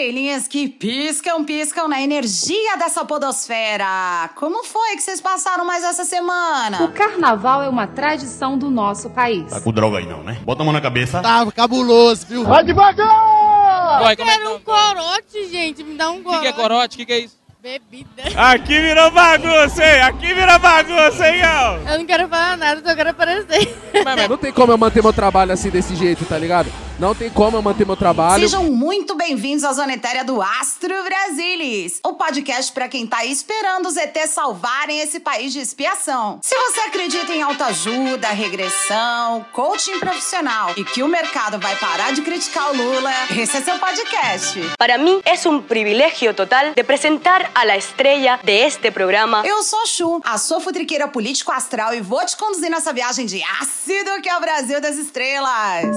Estrelinhas que piscam, piscam na energia dessa podosfera. Como foi que vocês passaram mais essa semana? O carnaval é uma tradição do nosso país. Tá com droga aí não, né? Bota a mão na cabeça. Tá cabuloso, viu? Vai devagar! Vai, como é que Quero tá? um corote, gente. Me dá um O corote. que, que é corote? O que, que é isso? Bebida. Aqui virou bagunça, hein? Aqui virou bagunça, hein, ó? Eu não quero falar nada, só quero aparecer. Mas, mas, Não tem como eu manter meu trabalho assim desse jeito, tá ligado? Não tem como eu manter meu trabalho. Sejam muito bem-vindos à Zona Etérea do Astro Brasilis, o podcast pra quem tá esperando os ET salvarem esse país de expiação. Se você acredita em autoajuda, regressão, coaching profissional e que o mercado vai parar de criticar o Lula, esse é seu podcast. Para mí es un privilegio total de presentar a la estrella de este programa. Eu sou a Chu, a sua futriqueira político astral e vou te conduzir nessa viagem de ácido que é o Brasil das estrelas.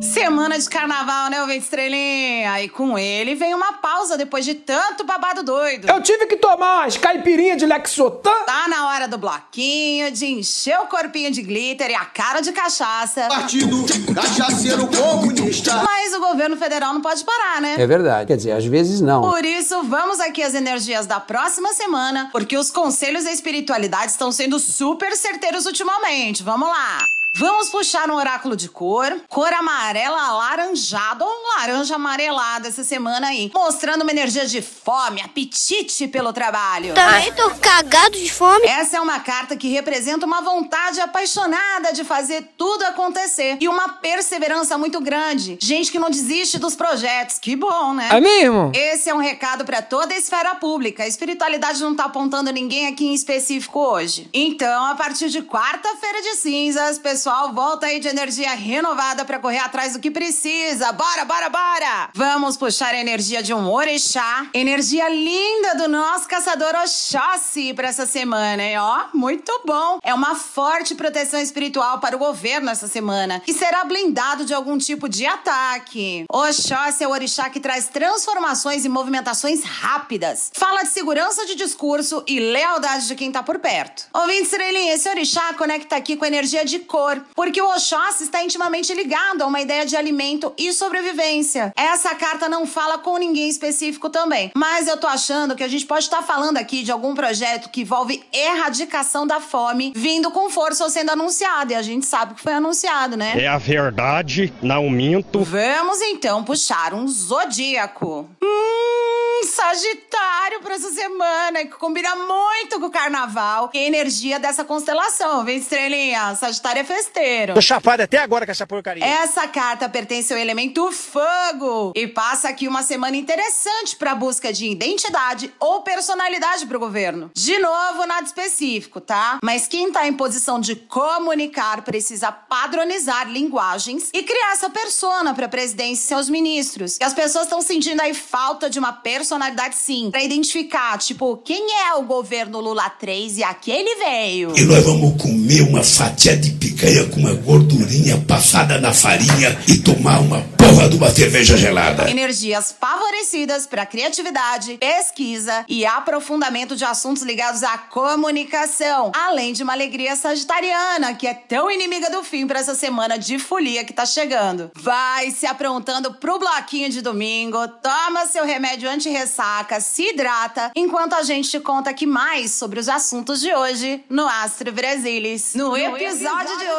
Semana de carnaval, né, ouvinte estrelinha? E com ele vem uma pausa depois de tanto babado doido. Eu tive que tomar umas caipirinhas de Lexotan. Tá na hora do bloquinho, de encher o corpinho de glitter e a cara de cachaça. Partido Cachaceiro Comunista. Mas o governo federal não pode parar, né? É verdade. Quer dizer, às vezes não. Por isso, vamos aqui às energias da próxima semana, porque os conselhos da espiritualidade estão sendo super certeiros ultimamente. Vamos lá! Vamos puxar um oráculo de cor, cor amarela alaranjada ou um laranja amarelado essa semana aí, mostrando uma energia de fome, apetite pelo trabalho. Também tô cagado de fome. Essa é uma carta que representa uma vontade apaixonada de fazer tudo acontecer e uma perseverança muito grande. Gente que não desiste dos projetos. Que bom, né? É mesmo? Esse é um recado pra toda a esfera pública. A espiritualidade não tá apontando ninguém aqui em específico hoje. Então, a partir de quarta-feira de cinzas, pessoal, volta aí de energia renovada pra correr atrás do que precisa. Bora, bora, bora! Vamos puxar a energia de um orixá, energia linda do nosso caçador Oxóssi pra essa semana, hein? Ó, muito bom. É uma forte proteção espiritual para o governo essa semana, que será blindado de algum tipo de ataque. Oxóssi é o orixá que traz transformações e movimentações rápidas. Fala de segurança de discurso e lealdade de quem tá por perto. Ouvinte estrelinha, esse orixá conecta aqui com a energia de cor, porque o Oxóssi está intimamente ligado a uma ideia de alimento e sobrevivência. Essa carta não fala com ninguém específico também, mas eu tô achando que a gente pode estar falando aqui de algum projeto que envolve erradicação da fome vindo com força ou sendo anunciado, e a gente sabe que foi anunciado, né? É a verdade, não minto. Vamos então puxar um zodíaco. Hum, Sagitário pra essa semana, que combina muito com o carnaval e a energia dessa constelação, vem estrelinha. Sagitário é festeiro. Tô chapado até agora com essa porcaria. Essa carta pertence ao elemento fogo e passa aqui uma semana interessante para busca de identidade ou personalidade para o governo. De novo, nada específico, tá? Mas quem tá em posição de comunicar precisa padronizar linguagens e criar essa persona para a presidência e seus ministros. E as pessoas estão sentindo aí falta de uma personalidade sim, para identificar, tipo, quem é o governo Lula 3 e aquele veio. E nós vamos comer uma fatia de picanha com uma gordurinha passada na farinha e tomar uma porra de uma cerveja gelada. Energias favorecidas para criatividade, pesquisa e aprofundamento de assuntos ligados à comunicação, além de uma alegria sagitariana, que é tão inimiga do fim para essa semana de folia que tá chegando. Vai se aprontando pro bloquinho de domingo, toma seu remédio anti-ressaca, se hidrata, enquanto a gente te conta aqui mais sobre os assuntos de hoje no Astro Brasilis. No, episódio, de hoje,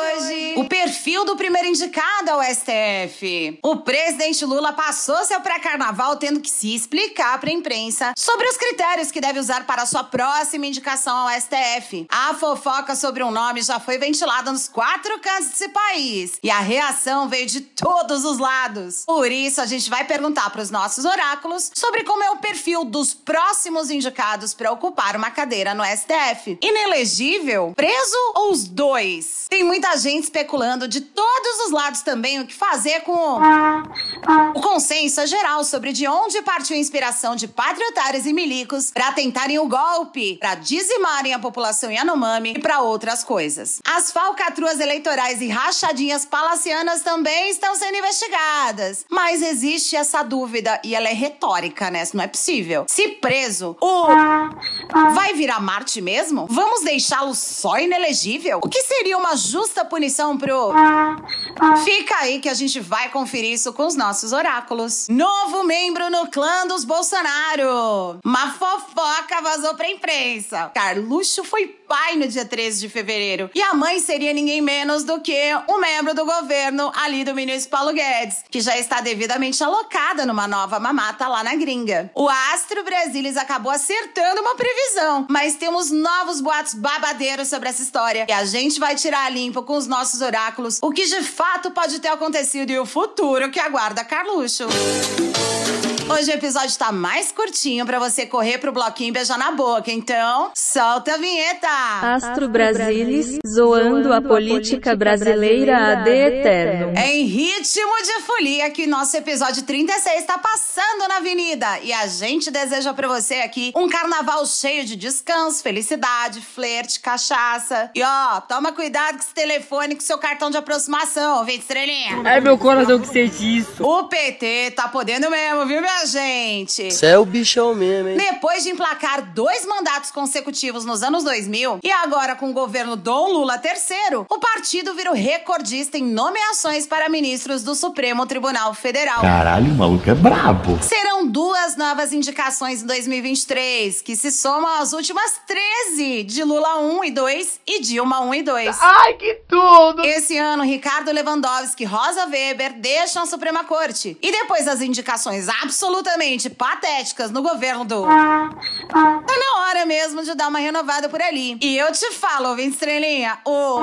o perfil do primeiro indicado ao STF. O presidente Lula passou seu pré-carnaval tendo que se explicar para a imprensa sobre os critérios que deve usar para sua próxima indicação ao STF. A fofoca sobre um nome já foi ventilada nos quatro cantos desse país e a reação veio de todos os lados. Por isso, a gente vai perguntar para os nossos oráculos sobre como é o perfil dos próximos indicados para ocupar uma cadeira no STF. Inelegível? Preso ou os dois? Tem muita gente especulando de todos os lados também o que fazer com o consenso geral sobre de onde partiu a inspiração de patriotários e milicos para tentarem o golpe, para dizimarem a população Yanomami e para outras coisas. As falcatruas eleitorais e rachadinhas palacianas também estão sendo investigadas, mas existe essa dúvida e ela é retórica, né? Não é possível. Se preso, o vai virar Marte mesmo? Vamos deixá-lo só inelegível? O que seria uma justa punição pro Fica aí que a gente vai conferir isso com os nossos oráculos. Novo membro no clã dos Bolsonaro. Uma fofoca vazou pra imprensa. Carluxo foi pai no dia 13 de fevereiro. E a mãe seria ninguém menos do que um membro do governo ali do ministro Paulo Guedes, que já está devidamente alocada numa nova mamata lá na gringa. O Astro Brasilis acabou acertando uma previsão, mas temos novos boatos babadeiros sobre essa história. E a gente vai tirar a limpo com os nossos oráculos o que de fato pode ter acontecido e o futuro que aguarda Carluxo. Hoje o episódio tá mais curtinho para você correr pro bloquinho e beijar na boca, então solta a vinheta! Astro Brasilis, zoando a política brasileira ad eterno. Em ritmo de folia que nosso episódio 36 tá passando na avenida e a gente deseja para você aqui um carnaval cheio de descanso, felicidade, flerte, cachaça. E ó, toma cuidado com esse telefone com seu cartão de aproximação, vem estrelinha. Ai, meu coração que sente isso. O PT tá podendo mesmo, viu, minha gente? Você é o bichão mesmo, hein? Depois de emplacar dois mandatos consecutivos nos anos 2000 e agora com o governo Dom Lula III, o partido virou recordista em nomeações para ministros do Supremo Tribunal Federal. Caralho, o maluco é brabo. Serão duas novas indicações em 2023, que se somam às últimas 13 de Lula 1 e 2 e Dilma 1 e 2. Ai, que tudo! Esse ano, Ricardo Lewandowski e Rosa Weber deixam a Suprema Corte. E depois das indicações absolutamente patéticas no governo do. Tá na hora mesmo de dar uma renovada por ali. E eu te falo, ouvinte estrelinha, o.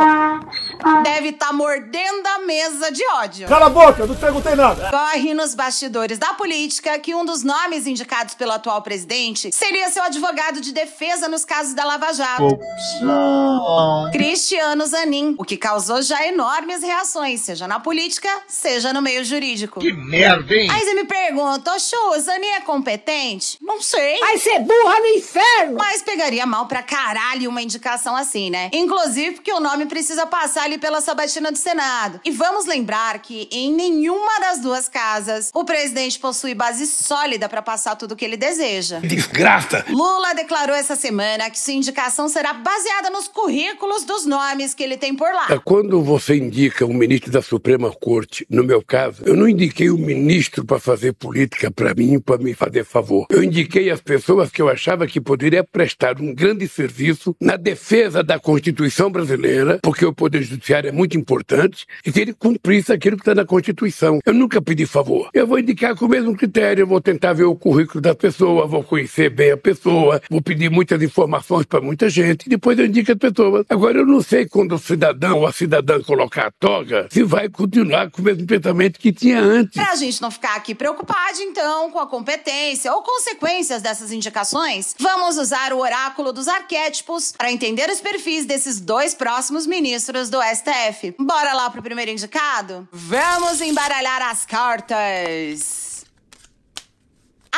Deve estar tá mordendo a mesa de ódio. Cala a boca, eu não perguntei nada. Corre nos bastidores da política que um dos nomes indicados pelo atual presidente seria seu advogado de defesa nos casos da Lava Jato. Opção. Cristiano Zanin, o que causou já enormes reações, seja na política, seja no meio jurídico. Que merda, hein? Aí você me pergunta, ô Chu, o Zanin é competente? Não sei. Vai ser burra no inferno! Mas pegaria mal pra caralho uma indicação assim, né? Inclusive porque o nome precisa passar ali pela sabatina do Senado. E vamos lembrar que em nenhuma das duas casas o presidente possui base sólida pra passar tudo o que ele deseja. Desgraça! Lula declarou essa semana que sua indicação será baseada nos currículos dos nomes que ele tem por lá. Quando você indica um ministro da Suprema Corte, no meu caso, eu não indiquei o ministro para fazer política para mim, para me fazer favor. Eu indiquei as pessoas que eu achava que poderia prestar um grande serviço na defesa da Constituição brasileira, porque o Poder Judiciário é muito importante, e que ele cumprisse aquilo que está na Constituição. Eu nunca pedi favor. Eu vou indicar com o mesmo critério, eu vou tentar ver o currículo da pessoa, vou conhecer bem a pessoa, vou pedir muitas informações para muita gente, e depois eu indico as pessoas. Agora, eu não sei quando o cidadão ou a cidadã colocar a toga, se vai continuar com o mesmo pensamento que tinha antes. Pra gente não ficar aqui preocupado, então, com a competência ou consequências dessas indicações, vamos usar o oráculo dos arquétipos para entender os perfis desses dois próximos ministros do STF. Bora lá pro primeiro indicado? Vamos embaralhar as cartas!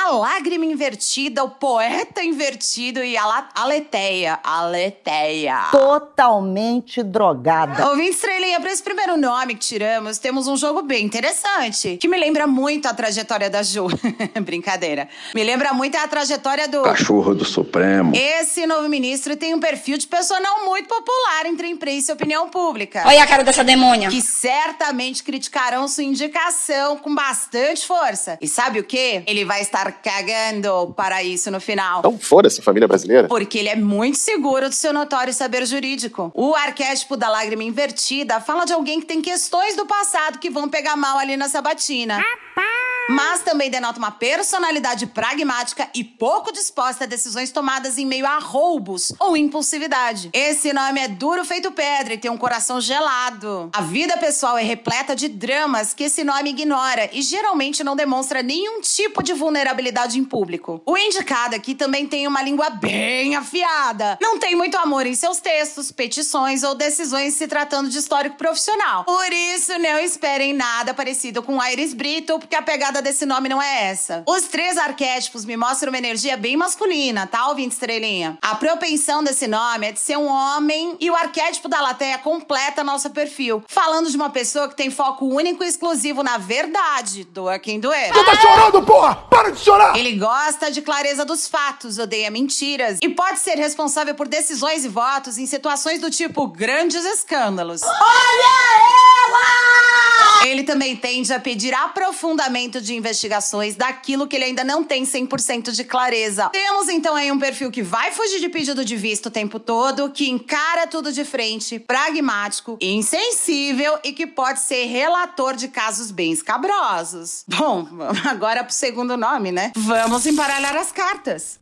A lágrima invertida, o poeta invertido e a aleteia. Aleteia. Totalmente drogada. Ouvinte estrelinha, para esse primeiro nome que tiramos, temos um jogo bem interessante, que me lembra muito a trajetória da Ju. Brincadeira. Me lembra muito a trajetória do. Cachorro do Supremo. Esse novo ministro tem um perfil de pessoa não muito popular entre a imprensa e a opinião pública. Olha a cara dessa demônia. Que certamente criticarão sua indicação com bastante força. E sabe o quê? Ele vai estar cagando para isso no final. Então foda-se, família brasileira. Porque ele é muito seguro do seu notório saber jurídico. O arquétipo da lágrima invertida fala de alguém que tem questões do passado que vão pegar mal ali na sabatina. Mas também denota uma personalidade pragmática e pouco disposta a decisões tomadas em meio a roubos ou impulsividade. Esse nome é duro feito pedra e tem um coração gelado. A vida pessoal é repleta de dramas que esse nome ignora e geralmente não demonstra nenhum tipo de vulnerabilidade em público. O indicado aqui também tem uma língua bem afiada. Não tem muito amor em seus textos, petições ou decisões se tratando de histórico profissional. Por isso, não esperem nada parecido com Iris Brito, porque a pegada desse nome não é essa. Os três arquétipos me mostram uma energia bem masculina, tá, ouvinte estrelinha? A propensão desse nome é de ser um homem e o arquétipo da lateia completa nosso perfil, falando de uma pessoa que tem foco único e exclusivo na verdade, doa quem doer. Tu tá chorando, porra! Para de chorar! Ele gosta de clareza dos fatos, odeia mentiras e pode ser responsável por decisões e votos em situações do tipo grandes escândalos. Olha ela! Ele também tende a pedir aprofundamento de investigações daquilo que ele ainda não tem 100% de clareza. Temos então aí um perfil que vai fugir de pedido de visto o tempo todo, que encara tudo de frente, pragmático, insensível e que pode ser relator de casos bem escabrosos. Bom, agora pro segundo nome, né? Vamos embaralhar as cartas.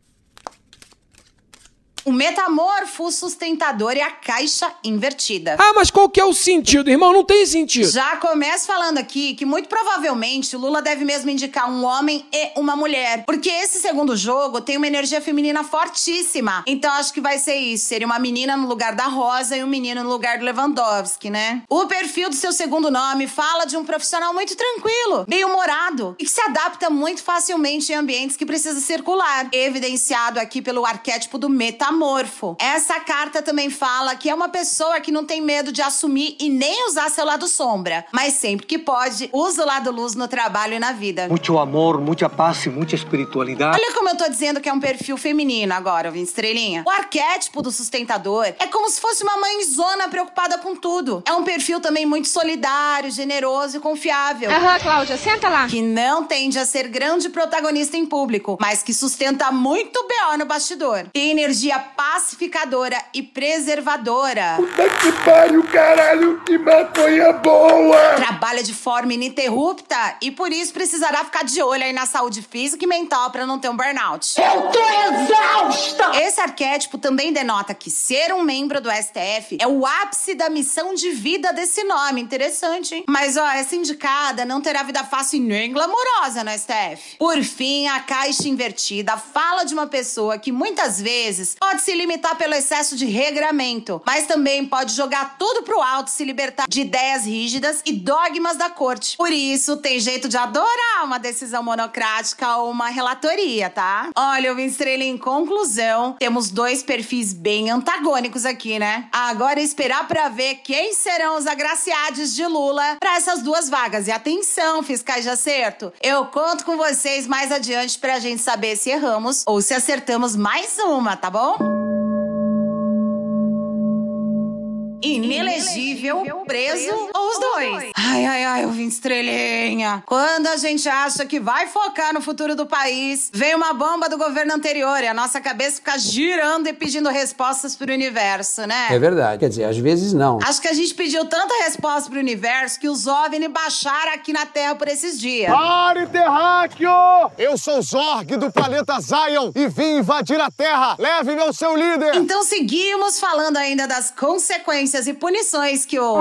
O metamorfo sustentador e a caixa invertida. Ah, mas qual que é o sentido, irmão? Não tem sentido. Já começo falando aqui que muito provavelmente o Lula deve mesmo indicar um homem e uma mulher. Porque esse segundo jogo tem uma energia feminina fortíssima. Então acho que vai ser isso. Seria uma menina no lugar da Rosa e um menino no lugar do Lewandowski, né? O perfil do seu segundo nome fala de um profissional muito tranquilo, bem-humorado e que se adapta muito facilmente em ambientes que precisa circular. Evidenciado aqui pelo arquétipo do metamorfo metamorfo. Essa carta também fala que é uma pessoa que não tem medo de assumir e nem usar seu lado sombra, mas sempre que pode, usa o lado luz no trabalho e na vida. Muito amor, muita paz e muita espiritualidade. Olha como eu tô dizendo que é um perfil feminino agora, vim estrelinha. O arquétipo do sustentador é como se fosse uma mãezona preocupada com tudo. É um perfil também muito solidário, generoso e confiável. Aham, Cláudia, senta lá. Que não tende a ser grande protagonista em público, mas que sustenta muito BO no bastidor. Tem energia pacificadora e preservadora. Puta que pariu, caralho, que maconha boa! Trabalha de forma ininterrupta e por isso precisará ficar de olho aí na saúde física e mental para não ter um burnout. Eu tô exausta! Esse arquétipo também denota que ser um membro do STF é o ápice da missão de vida desse nome. Interessante, hein? Mas ó, essa indicada não terá vida fácil e nem glamourosa no STF. Por fim, a caixa invertida fala de uma pessoa que muitas vezes pode se limitar pelo excesso de regramento, mas também pode jogar tudo pro alto se libertar de ideias rígidas e dogmas da corte. Por isso, tem jeito de adorar uma decisão monocrática ou uma relatoria, tá? Olha, eu estrela em conclusão. Temos dois perfis bem antagônicos aqui, né? Agora é esperar pra ver quem serão os agraciados de Lula para essas duas vagas. E atenção, fiscais de acerto, eu conto com vocês mais adiante pra gente saber se erramos ou se acertamos mais uma, tá bom? Inelegível, preso ou os dois? Ai, ai, ai, eu vim estrelinha. Quando a gente acha que vai focar no futuro do país, vem uma bomba do governo anterior e a nossa cabeça fica girando e pedindo respostas pro universo, né? É verdade. Quer dizer, às vezes não. Acho que a gente pediu tanta resposta pro universo que os OVNI baixaram aqui na Terra por esses dias. Pare, terráqueo! Eu sou Zorg do planeta Zion e vim invadir a Terra. Leve-me ao seu líder! Então seguimos falando ainda das consequências e punições que o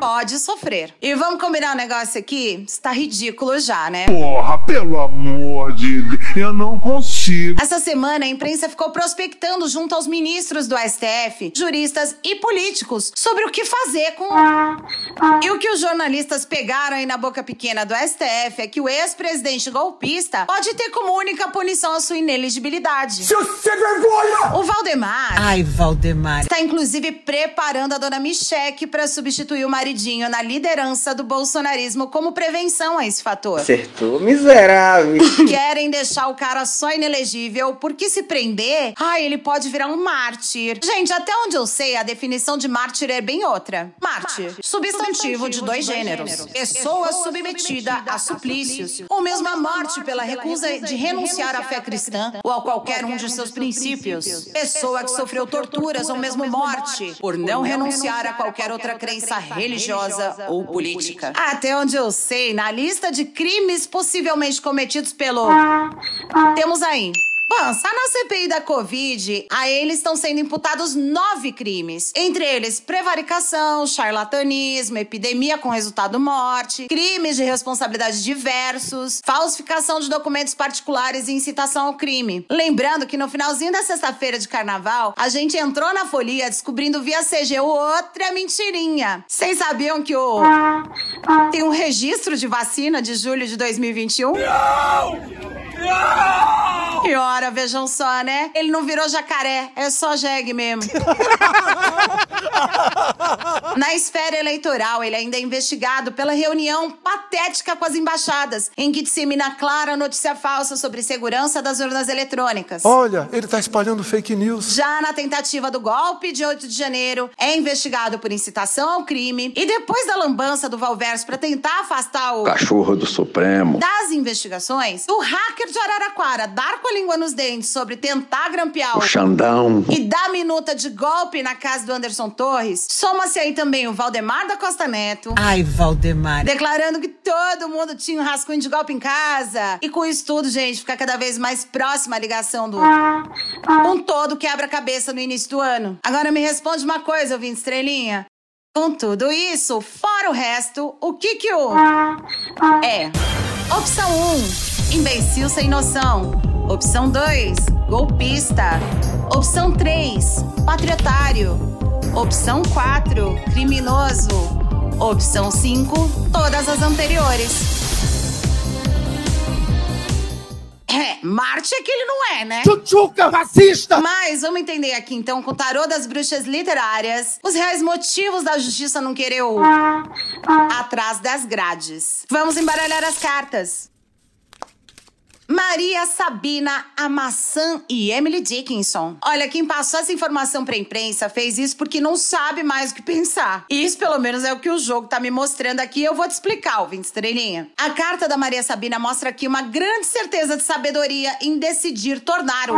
pode sofrer. E vamos combinar um negócio aqui? Está ridículo já, né? Porra, pelo amor de Deus, eu não consigo. Essa semana a imprensa ficou prospectando junto aos ministros do STF, juristas e políticos sobre o que fazer com. E o que os jornalistas pegaram aí na boca pequena do STF é que o ex-presidente golpista pode ter como única punição a sua ineligibilidade. Seu sem vergonha! O Valdemar. Ai, Valdemar. Está inclusive preparando a dona Micheque para substituir o maridinho na liderança do bolsonarismo como prevenção a esse fator. Acertou, miserável. Querem deixar o cara só inelegível porque se prender, ai, ele pode virar um mártir. Gente, até onde eu sei, a definição de mártir é bem outra. Mártir, substantivo de dois gêneros. Pessoa submetida a suplícios, ou mesmo a morte pela recusa de renunciar à fé cristã ou a qualquer um de seus princípios. Pessoa que sofreu torturas ou mesmo morte por não renunciar a qualquer outra crença religiosa ou política. Até onde eu sei, na lista de crimes possivelmente cometidos pelo. Temos aí. Bom, só na CPI da Covid, a eles estão sendo imputados nove crimes. Entre eles, prevaricação, charlatanismo, epidemia com resultado morte, crimes de responsabilidade diversos, falsificação de documentos particulares e incitação ao crime. Lembrando que no finalzinho da sexta-feira de carnaval, a gente entrou na folia descobrindo via CGU outra mentirinha. Vocês sabiam que o. Tem um registro de vacina de julho de 2021? Não! E ora, vejam só, né? Ele não virou jacaré, é só jegue mesmo. Na esfera eleitoral, ele ainda é investigado pela reunião patética com as embaixadas, em que dissemina clara notícia falsa sobre segurança das urnas eletrônicas. Olha, ele tá espalhando fake news. Já na tentativa do golpe de 8 de janeiro, é investigado por incitação ao crime e depois da lambança do Valverso para tentar afastar o Cachorro do Supremo. das investigações, o hacker de Araraquara dar com a língua nos dentes sobre tentar grampear O Xandão. e dar minuta de golpe na casa do Anderson Torres, soma-se aí também o Valdemar da Costa Neto. Ai, Valdemar. Declarando que todo mundo tinha um rascunho de golpe em casa. E com isso tudo, gente, fica cada vez mais próxima a ligação do um todo quebra-cabeça no início do ano. Agora me responde uma coisa, ouvinte estrelinha. Com tudo isso, fora o resto, o que que o... É. Opção 1, imbecil sem noção. Opção 2, golpista. Opção 3, patriotário. Opção 4, criminoso. Opção 5, todas as anteriores. É, Marte é que ele não é, né? Tchutchuca, racista! Mas vamos entender aqui então, com o tarô das bruxas literárias, os reais motivos da justiça não querer o atrás das grades. Vamos embaralhar as cartas. Maria Sabina, a maçã e Emily Dickinson. Olha, quem passou essa informação pra imprensa fez isso porque não sabe mais o que pensar. Isso, pelo menos, é o que o jogo tá me mostrando aqui. Eu vou te explicar, ouvinte estrelinha. A carta da Maria Sabina mostra aqui uma grande certeza de sabedoria em decidir tornar o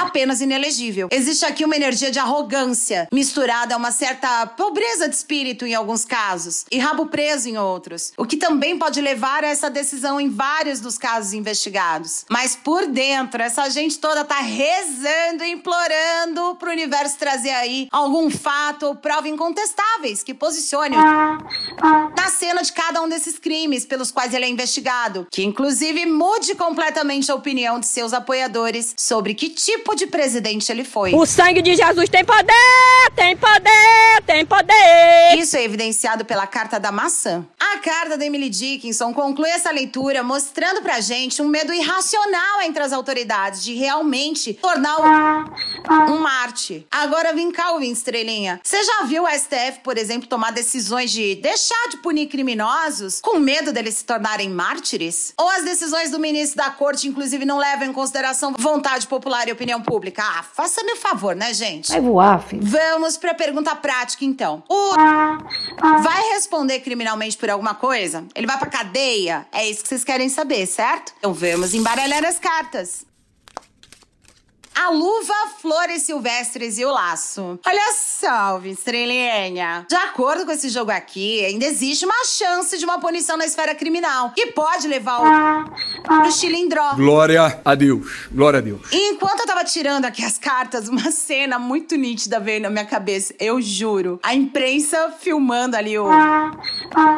apenas inelegível. Existe aqui uma energia de arrogância, misturada a uma certa pobreza de espírito em alguns casos e rabo preso em outros, o que também pode levar a essa decisão em vários dos casos investigados. Mas por dentro, essa gente toda tá rezando e implorando pro universo trazer aí algum fato ou prova incontestáveis que posicione na cena de cada um desses crimes pelos quais ele é investigado, que inclusive mude completamente a opinião de seus apoiadores sobre que tipo de presidente ele foi. O sangue de Jesus tem poder, tem poder, tem poder. Isso é evidenciado pela carta da maçã. A carta da Emily Dickinson conclui essa leitura mostrando pra gente um medo irracional entre as autoridades de realmente tornar o um Marte. Agora vem cá, estrelinha. Você já viu o STF, por exemplo, tomar decisões de deixar de punir criminosos com medo deles se tornarem mártires? Ou as decisões do ministro da corte, inclusive, não levam em consideração vontade popular e opinião pública? Ah, faça-me o favor, né, gente? Vai voar, filho. Vamos pra pergunta prática, então. O vai responder criminalmente por alguma coisa? Ele vai pra cadeia? É isso que vocês querem saber, certo? Então vamos embaralhar as cartas. A luva, flores silvestres e o laço. Olha só, estrelinha. De acordo com esse jogo aqui, ainda existe uma chance de uma punição na esfera criminal, que pode levar o pro chilindró. Glória a Deus. Glória a Deus. E enquanto eu tava tirando aqui as cartas, uma cena muito nítida veio na minha cabeça. Eu juro. A imprensa filmando ali o.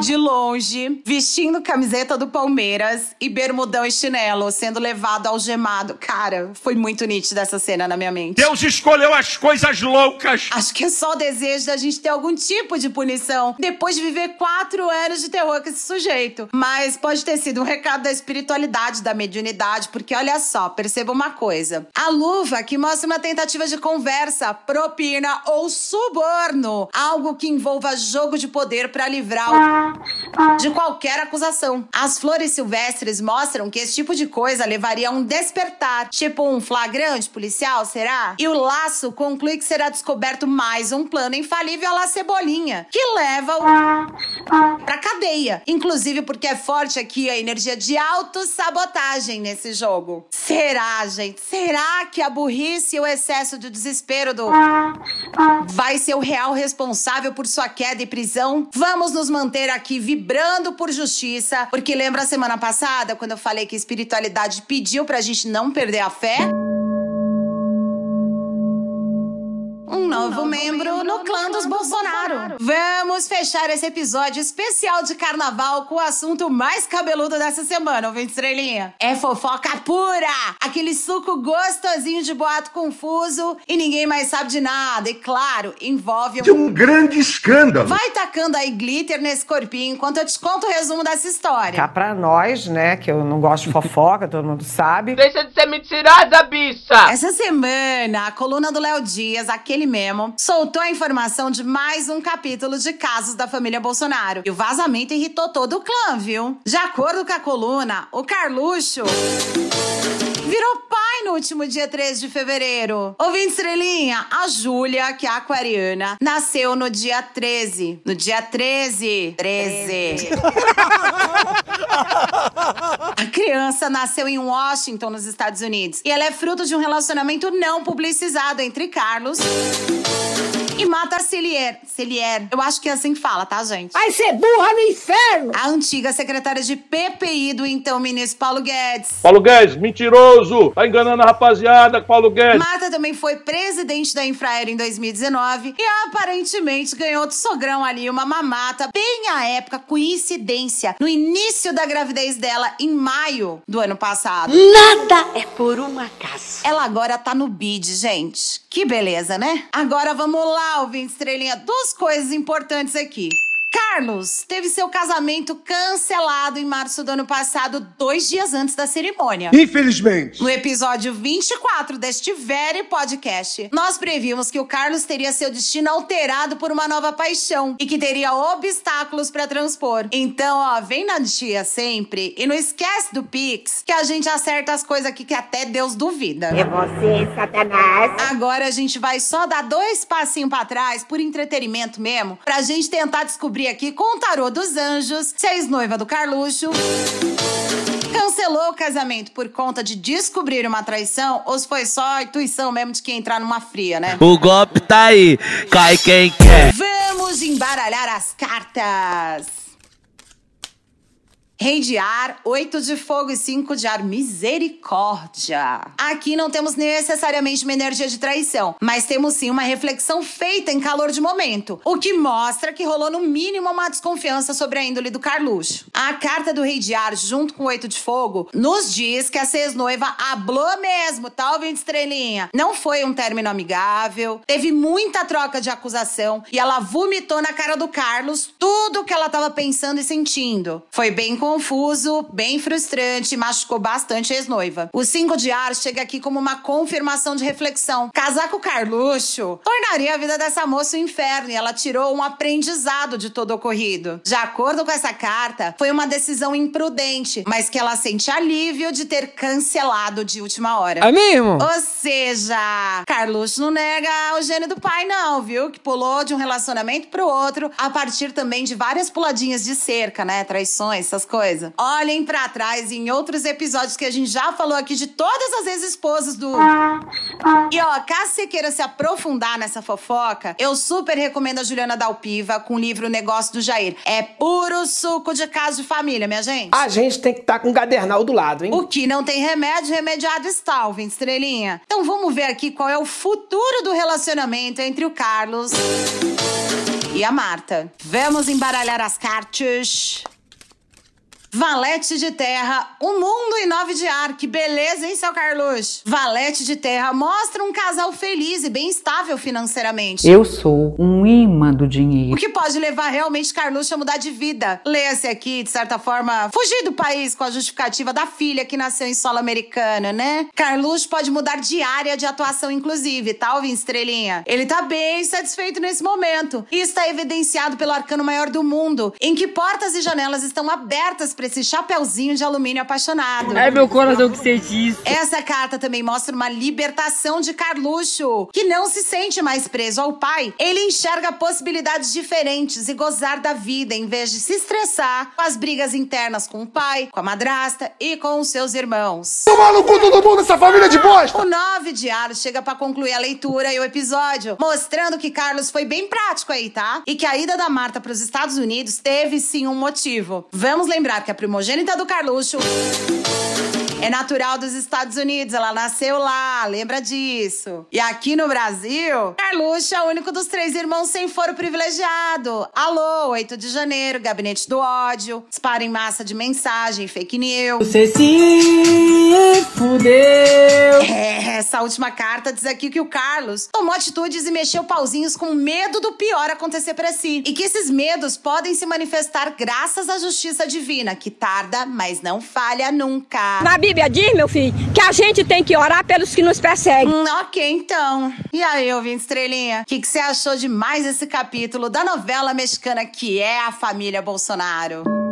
De longe, vestindo camiseta do Palmeiras e bermudão e chinelo, sendo levado algemado. Cara, foi muito nítida essa cena na minha mente. Deus escolheu as coisas loucas. Acho que é só o desejo da gente ter algum tipo de punição depois de viver quatro anos de terror com esse sujeito. Mas pode ter sido um recado da espiritualidade, da mediunidade, porque olha só, perceba uma coisa. A luva que mostra uma tentativa de conversa, propina ou suborno. Algo que envolva jogo de poder para livrar o... de qualquer acusação. As flores silvestres mostram que esse tipo de coisa levaria a um despertar, tipo um flagrante policial, será? E o laço conclui que será descoberto mais um plano infalível la cebolinha, que leva o pra cadeia. Inclusive porque é forte aqui a energia de autossabotagem nesse jogo. Será, gente? Será que a burrice e o excesso de desespero do vai ser o real responsável por sua queda e prisão? Vamos nos manter aqui vibrando por justiça, porque lembra a semana passada quando eu falei que espiritualidade pediu pra gente não perder a fé? Oh. Novo, membro, no clã dos Bolsonaro. Vamos fechar esse episódio especial de carnaval com o assunto mais cabeludo dessa semana, ouvinte estrelinha. É fofoca pura! Aquele suco gostosinho de boato confuso e ninguém mais sabe de nada. E claro, envolve um... um grande escândalo. Vai tacando aí glitter nesse corpinho enquanto eu te conto o resumo dessa história. Cá pra nós, né, que eu não gosto de fofoca, todo mundo sabe. Deixa de ser mentirosa, bicha! Essa semana, a coluna do Léo Dias, aquele mesmo, soltou a informação de mais um capítulo de casos da família Bolsonaro. E o vazamento irritou todo o clã, viu? De acordo com a coluna, o Carluxo virou pai no último dia 13 de fevereiro. Ouvinte estrelinha, a Júlia, que é aquariana, nasceu no dia 13. No dia 13. 13. a criança nasceu em Washington, nos Estados Unidos. E ela é fruto de um relacionamento não publicizado entre Carlos e Mata Celier. Celier. Eu acho que é assim que fala, tá, gente? Vai ser burra no inferno! A antiga secretária de PPI do então ministro Paulo Guedes. Paulo Guedes, mentiroso! Tá enganando a rapaziada, Paulo Guedes. Marta também foi presidente da Infraero em 2019 e aparentemente ganhou do sogrão ali uma mamata bem à época, coincidência, no início da gravidez dela, em maio do ano passado. Nada é por um acaso. Ela agora tá no bid, gente. Que beleza, né? Agora vamos lá, ouvinte estrelinha, duas coisas importantes aqui. Carlos teve seu casamento cancelado em março do ano passado, dois dias antes da cerimônia. Infelizmente. No episódio 24 deste very podcast, nós previmos que o Carlos teria seu destino alterado por uma nova paixão e que teria obstáculos para transpor. Então, ó, vem na tia sempre e não esquece do Pix, que a gente acerta as coisas aqui que até Deus duvida. É você, Satanás. Agora a gente vai só dar dois passinhos para trás, por entretenimento mesmo, pra gente tentar descobrir aqui com o tarô dos anjos se a ex-noiva do Carluxo cancelou o casamento por conta de descobrir uma traição ou se foi só a intuição mesmo de que entrar numa fria, né? O golpe tá aí, cai quem quer. Vamos embaralhar as cartas. Rei de ar, oito de fogo e cinco de ar. Misericórdia. Aqui não temos necessariamente uma energia de traição, mas temos sim uma reflexão feita em calor de momento, o que mostra que rolou no mínimo uma desconfiança sobre a índole do Carluxo. A carta do Rei de ar, junto com oito de fogo, nos diz que a ex-noiva hablou mesmo, tá ouvindo estrelinha? Não foi um término amigável, teve muita troca de acusação e ela vomitou na cara do Carlos tudo o que ela tava pensando e sentindo. Foi bem confuso, bem frustrante e machucou bastante a ex-noiva. O cinco de ar chega aqui como uma confirmação de reflexão. Casar com o Carluxo tornaria a vida dessa moça um inferno e ela tirou um aprendizado de todo o ocorrido. De acordo com essa carta, foi uma decisão imprudente, mas que ela sente alívio de ter cancelado de última hora. É mesmo? Ou seja, Carluxo não nega o gênio do pai, não, viu? Que pulou de um relacionamento pro outro a partir também de várias puladinhas de cerca, né? Traições, essas coisas. Olhem pra trás em outros episódios que a gente já falou aqui de todas as ex-esposas do. E ó, caso você queira se aprofundar nessa fofoca, eu super recomendo a Juliana Dalpiva com o livro Negócio do Jair. É puro suco de caso de família, minha gente. A gente tem que estar com um cadernal do lado, hein? O que não tem remédio, remediado está, ouvinte estrelinha. Então vamos ver aqui qual é o futuro do relacionamento entre o Carlos e a Marta. Vamos embaralhar as cartas. Valete de terra, o mundo em nove de ar. Que beleza, hein, seu Carlos? Valete de terra mostra um casal feliz e bem estável financeiramente. Eu sou um imã do dinheiro. O que pode levar realmente Carluxo a mudar de vida. Lê-se aqui, de certa forma, fugir do país com a justificativa da filha que nasceu em solo americano, né? Carluxo pode mudar de área de atuação, inclusive, tá, ouvindo, estrelinha? Ele tá bem satisfeito nesse momento. E está evidenciado pelo arcano maior do mundo, em que portas e janelas estão abertas para esse chapeuzinho de alumínio apaixonado. É meu coração que sente isso. Essa carta também mostra uma libertação de Carluxo, que não se sente mais preso ao pai. Ele enxerga possibilidades diferentes e gozar da vida em vez de se estressar com as brigas internas com o pai, com a madrasta e com os seus irmãos. Tomar no cu todo mundo, essa família de bosta! O 9 de Aros chega para concluir a leitura e o episódio, mostrando que Carlos foi bem prático aí, tá? E que a ida da Marta para os Estados Unidos teve sim um motivo. Vamos lembrar que a primogênita do Carluxo É natural dos Estados Unidos, ela nasceu lá, lembra disso. E aqui no Brasil, Carluxo é o único dos três irmãos sem foro privilegiado. Alô, 8 de janeiro, gabinete do ódio, dispara em massa de mensagem, fake news. Você se fudeu. É, essa última carta diz aqui que o Carlos tomou atitudes e mexeu pauzinhos com medo do pior acontecer para si. E que esses medos podem se manifestar graças à justiça divina, que tarda, mas não falha nunca. Na Bíblia diz, meu filho, que a gente tem que orar pelos que nos perseguem. Hum, ok, então. E aí, ouvinte estrelinha? O que, que você achou de mais esse capítulo da novela mexicana que é a família Bolsonaro?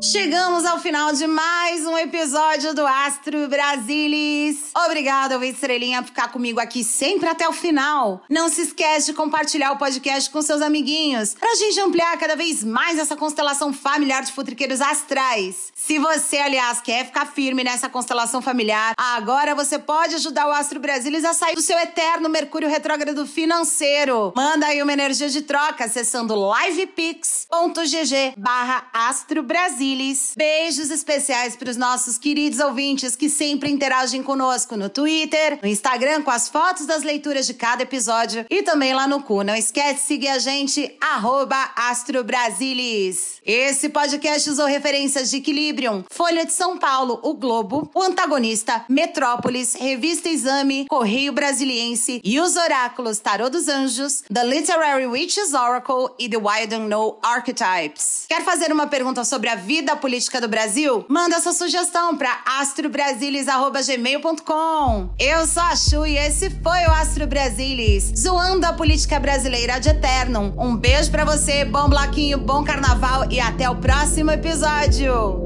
Chegamos ao final de mais um episódio do Astro Brasilis. Obrigada, estrelinha, por ficar comigo aqui sempre até o final. Não se esquece de compartilhar o podcast com seus amiguinhos, pra gente ampliar cada vez mais essa constelação familiar de futriqueiros astrais. Se você, aliás, quer ficar firme nessa constelação familiar, agora você pode ajudar o Astro Brasilis a sair do seu eterno Mercúrio retrógrado financeiro. Manda aí uma energia de troca acessando livepix.gg barra Astro Beijos especiais para os nossos queridos ouvintes que sempre interagem conosco no Twitter, no Instagram com as fotos das leituras de cada episódio e também lá no cu. Não esquece de seguir a gente, arroba Astro Brasilis. Esse podcast usou referências de Equilibrium, Folha de São Paulo, O Globo, O Antagonista, Metrópolis, Revista Exame, Correio Brasiliense e os oráculos Tarô dos Anjos, The Literary Witches Oracle e The Wild Know Archetypes. Quer fazer uma pergunta sobre a vida política do Brasil? Manda sua sugestão para astrobrasilis.gmail.com. Eu sou a Chu e esse foi o Astro Brasilis, zoando a política brasileira de eterno. Um beijo para você, bom bloquinho, bom carnaval e até o próximo episódio.